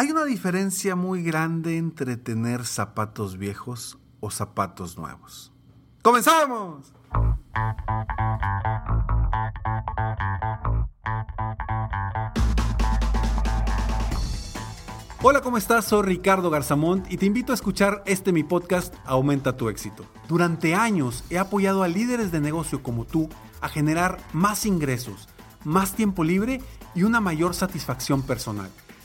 Hay una diferencia muy grande entre tener zapatos viejos o zapatos nuevos. ¡Comenzamos! Hola, ¿cómo estás? Soy Ricardo Garzamont y te invito a escuchar este mi podcast Aumenta tu éxito. Durante años he apoyado a líderes de negocio como tú a generar más ingresos, más tiempo libre y una mayor satisfacción personal.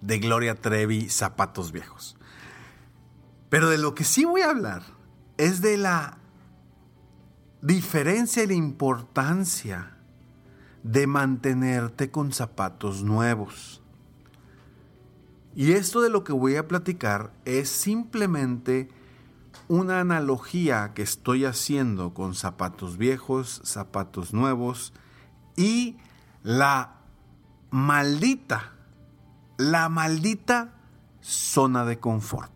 de Gloria Trevi, Zapatos Viejos. Pero de lo que sí voy a hablar es de la diferencia y la importancia de mantenerte con zapatos nuevos. Y esto de lo que voy a platicar es simplemente una analogía que estoy haciendo con zapatos viejos, zapatos nuevos y la maldita la maldita zona de confort.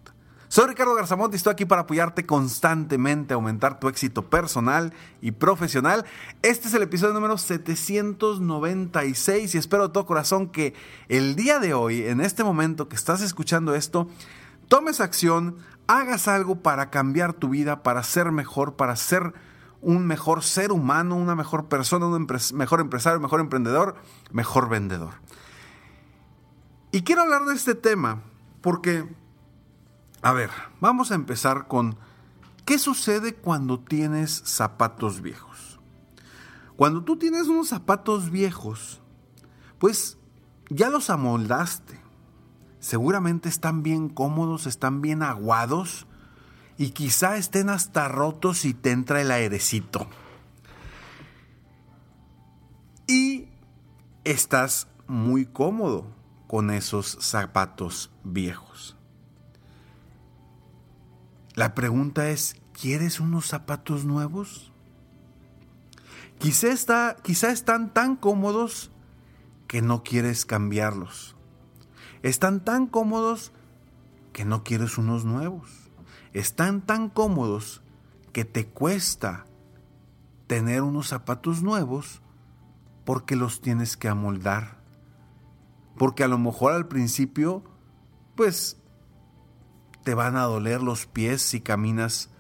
Soy Ricardo Garzamont y estoy aquí para apoyarte constantemente a aumentar tu éxito personal y profesional. Este es el episodio número 796 y espero de todo corazón que el día de hoy, en este momento que estás escuchando esto, tomes acción, hagas algo para cambiar tu vida, para ser mejor, para ser un mejor ser humano, una mejor persona, un mejor empresario, mejor emprendedor, mejor vendedor. Y quiero hablar de este tema porque, a ver, vamos a empezar con qué sucede cuando tienes zapatos viejos. Cuando tú tienes unos zapatos viejos, pues ya los amoldaste. Seguramente están bien cómodos, están bien aguados y quizá estén hasta rotos y te entra el airecito. Y estás muy cómodo con esos zapatos viejos. La pregunta es, ¿quieres unos zapatos nuevos? Quizá, está, quizá están tan cómodos que no quieres cambiarlos. Están tan cómodos que no quieres unos nuevos. Están tan cómodos que te cuesta tener unos zapatos nuevos porque los tienes que amoldar porque a lo mejor al principio, pues, te van a doler los pies si caminas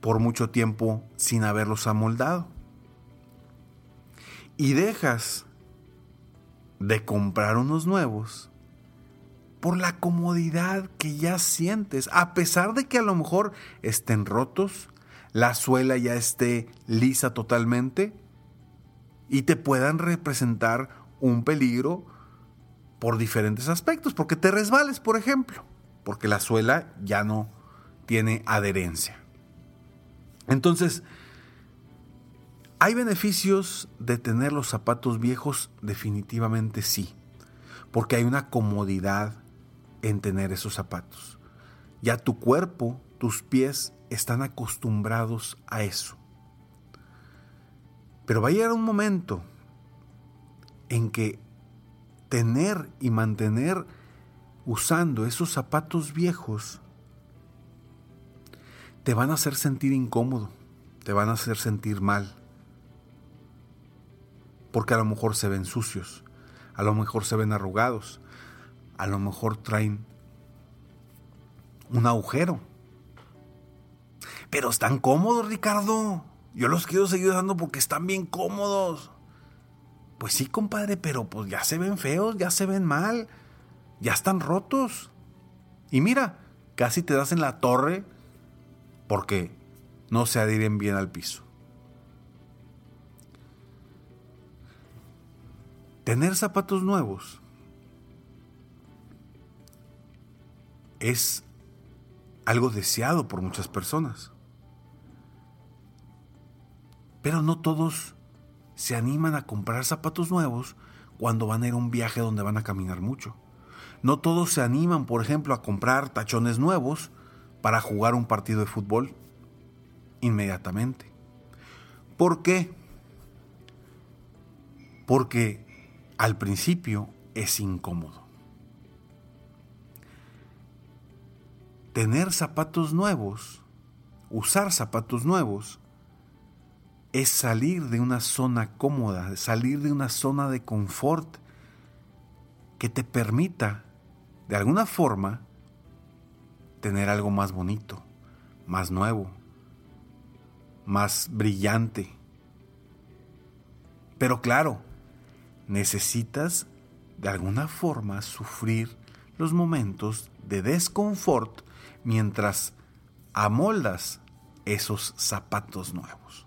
por mucho tiempo sin haberlos amoldado. Y dejas de comprar unos nuevos por la comodidad que ya sientes, a pesar de que a lo mejor estén rotos, la suela ya esté lisa totalmente y te puedan representar un peligro por diferentes aspectos, porque te resbales, por ejemplo, porque la suela ya no tiene adherencia. Entonces, ¿hay beneficios de tener los zapatos viejos? Definitivamente sí, porque hay una comodidad en tener esos zapatos. Ya tu cuerpo, tus pies están acostumbrados a eso. Pero va a llegar un momento en que tener y mantener usando esos zapatos viejos te van a hacer sentir incómodo, te van a hacer sentir mal. Porque a lo mejor se ven sucios, a lo mejor se ven arrugados, a lo mejor traen un agujero. Pero están cómodos, Ricardo. Yo los quiero seguir usando porque están bien cómodos. Pues sí, compadre, pero pues ya se ven feos, ya se ven mal, ya están rotos. Y mira, casi te das en la torre porque no se adhieren bien al piso. Tener zapatos nuevos es algo deseado por muchas personas. Pero no todos se animan a comprar zapatos nuevos cuando van a ir a un viaje donde van a caminar mucho. No todos se animan, por ejemplo, a comprar tachones nuevos para jugar un partido de fútbol inmediatamente. ¿Por qué? Porque al principio es incómodo. Tener zapatos nuevos, usar zapatos nuevos, es salir de una zona cómoda, salir de una zona de confort que te permita, de alguna forma, tener algo más bonito, más nuevo, más brillante. Pero claro, necesitas de alguna forma sufrir los momentos de desconfort mientras amoldas esos zapatos nuevos.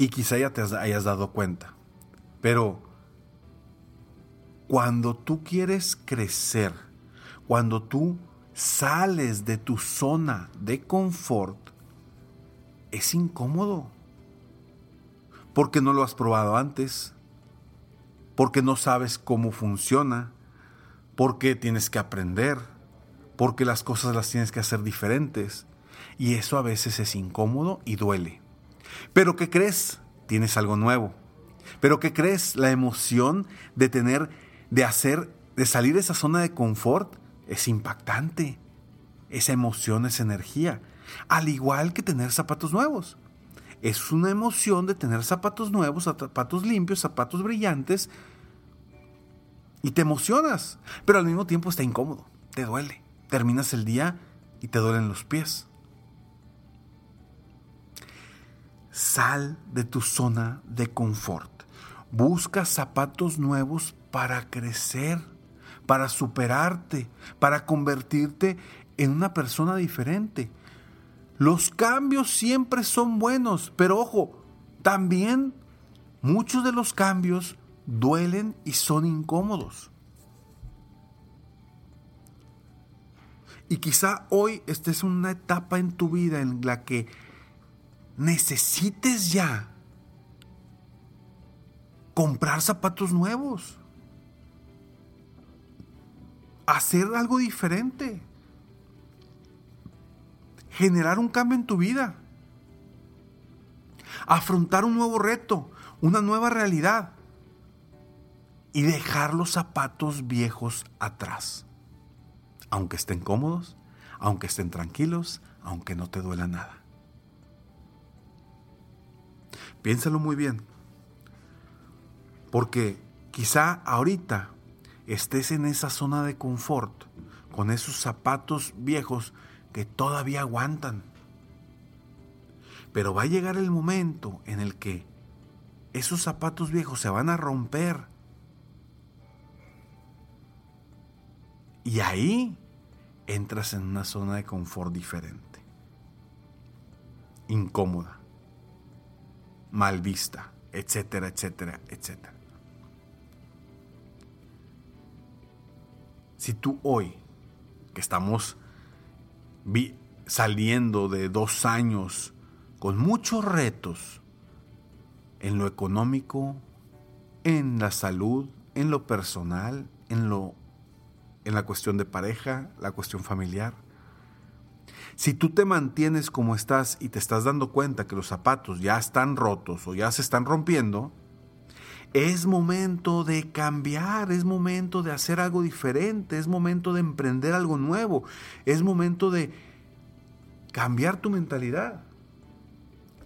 Y quizá ya te hayas dado cuenta. Pero cuando tú quieres crecer, cuando tú sales de tu zona de confort, es incómodo. Porque no lo has probado antes, porque no sabes cómo funciona, porque tienes que aprender, porque las cosas las tienes que hacer diferentes. Y eso a veces es incómodo y duele. Pero ¿qué crees? Tienes algo nuevo. Pero ¿qué crees? La emoción de tener, de hacer, de salir de esa zona de confort es impactante. Esa emoción, esa energía. Al igual que tener zapatos nuevos. Es una emoción de tener zapatos nuevos, zapatos limpios, zapatos brillantes. Y te emocionas. Pero al mismo tiempo está incómodo. Te duele. Terminas el día y te duelen los pies. Sal de tu zona de confort. Busca zapatos nuevos para crecer, para superarte, para convertirte en una persona diferente. Los cambios siempre son buenos, pero ojo, también muchos de los cambios duelen y son incómodos. Y quizá hoy estés en una etapa en tu vida en la que necesites ya comprar zapatos nuevos, hacer algo diferente, generar un cambio en tu vida, afrontar un nuevo reto, una nueva realidad. Y dejar los zapatos viejos atrás, aunque estén cómodos, aunque estén tranquilos, aunque no te duela nada. Piénsalo muy bien. Porque quizá ahorita estés en esa zona de confort, con esos zapatos viejos que todavía aguantan. Pero va a llegar el momento en el que esos zapatos viejos se van a romper. Y ahí entras en una zona de confort diferente, incómoda mal vista, etcétera, etcétera, etcétera. Si tú hoy, que estamos saliendo de dos años con muchos retos en lo económico, en la salud, en lo personal, en, lo, en la cuestión de pareja, la cuestión familiar, si tú te mantienes como estás y te estás dando cuenta que los zapatos ya están rotos o ya se están rompiendo, es momento de cambiar, es momento de hacer algo diferente, es momento de emprender algo nuevo, es momento de cambiar tu mentalidad.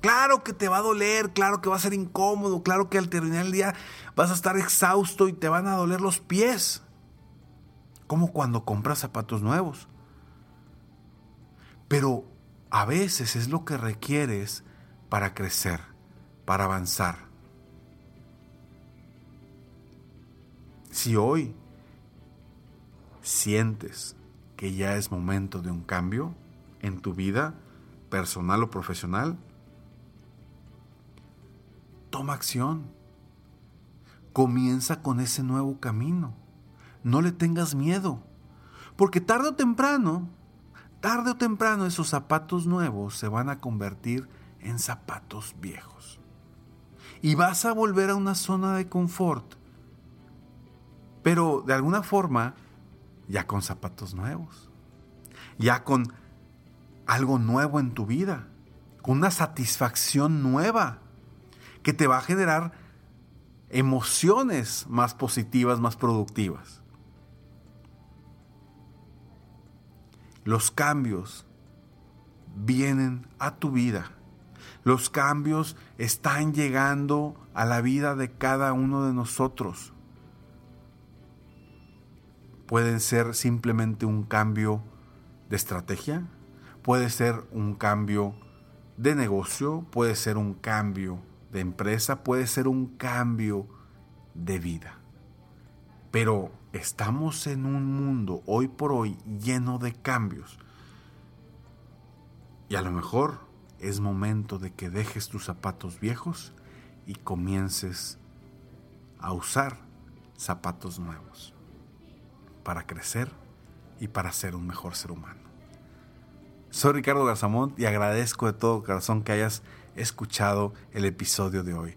Claro que te va a doler, claro que va a ser incómodo, claro que al terminar el día vas a estar exhausto y te van a doler los pies. Como cuando compras zapatos nuevos. Pero a veces es lo que requieres para crecer, para avanzar. Si hoy sientes que ya es momento de un cambio en tu vida, personal o profesional, toma acción. Comienza con ese nuevo camino. No le tengas miedo, porque tarde o temprano tarde o temprano esos zapatos nuevos se van a convertir en zapatos viejos. y vas a volver a una zona de confort, pero de alguna forma ya con zapatos nuevos, ya con algo nuevo en tu vida, con una satisfacción nueva que te va a generar emociones más positivas, más productivas. Los cambios vienen a tu vida. Los cambios están llegando a la vida de cada uno de nosotros. Pueden ser simplemente un cambio de estrategia, puede ser un cambio de negocio, puede ser un cambio de empresa, puede ser un cambio de vida. Pero estamos en un mundo hoy por hoy lleno de cambios. Y a lo mejor es momento de que dejes tus zapatos viejos y comiences a usar zapatos nuevos para crecer y para ser un mejor ser humano. Soy Ricardo Garzamont y agradezco de todo corazón que hayas escuchado el episodio de hoy.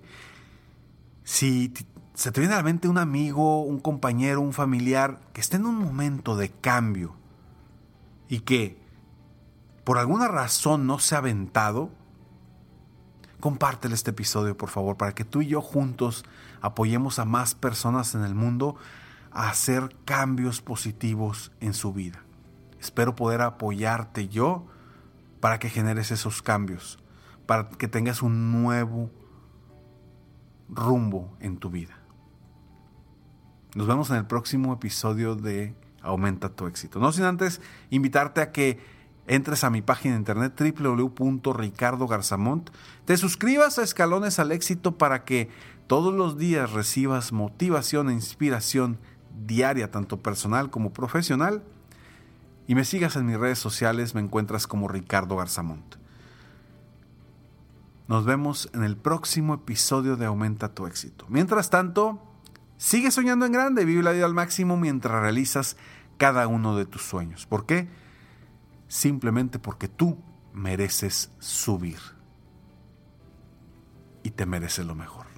Si se te viene a la mente un amigo, un compañero, un familiar que esté en un momento de cambio y que por alguna razón no se ha aventado, compártele este episodio por favor para que tú y yo juntos apoyemos a más personas en el mundo a hacer cambios positivos en su vida. Espero poder apoyarte yo para que generes esos cambios, para que tengas un nuevo rumbo en tu vida. Nos vemos en el próximo episodio de Aumenta tu éxito. No sin antes invitarte a que entres a mi página de internet www.ricardogarzamont, te suscribas a Escalones al Éxito para que todos los días recibas motivación e inspiración diaria, tanto personal como profesional, y me sigas en mis redes sociales, me encuentras como Ricardo Garzamont. Nos vemos en el próximo episodio de Aumenta tu éxito. Mientras tanto, Sigue soñando en grande, vive la vida al máximo mientras realizas cada uno de tus sueños. ¿Por qué? Simplemente porque tú mereces subir y te mereces lo mejor.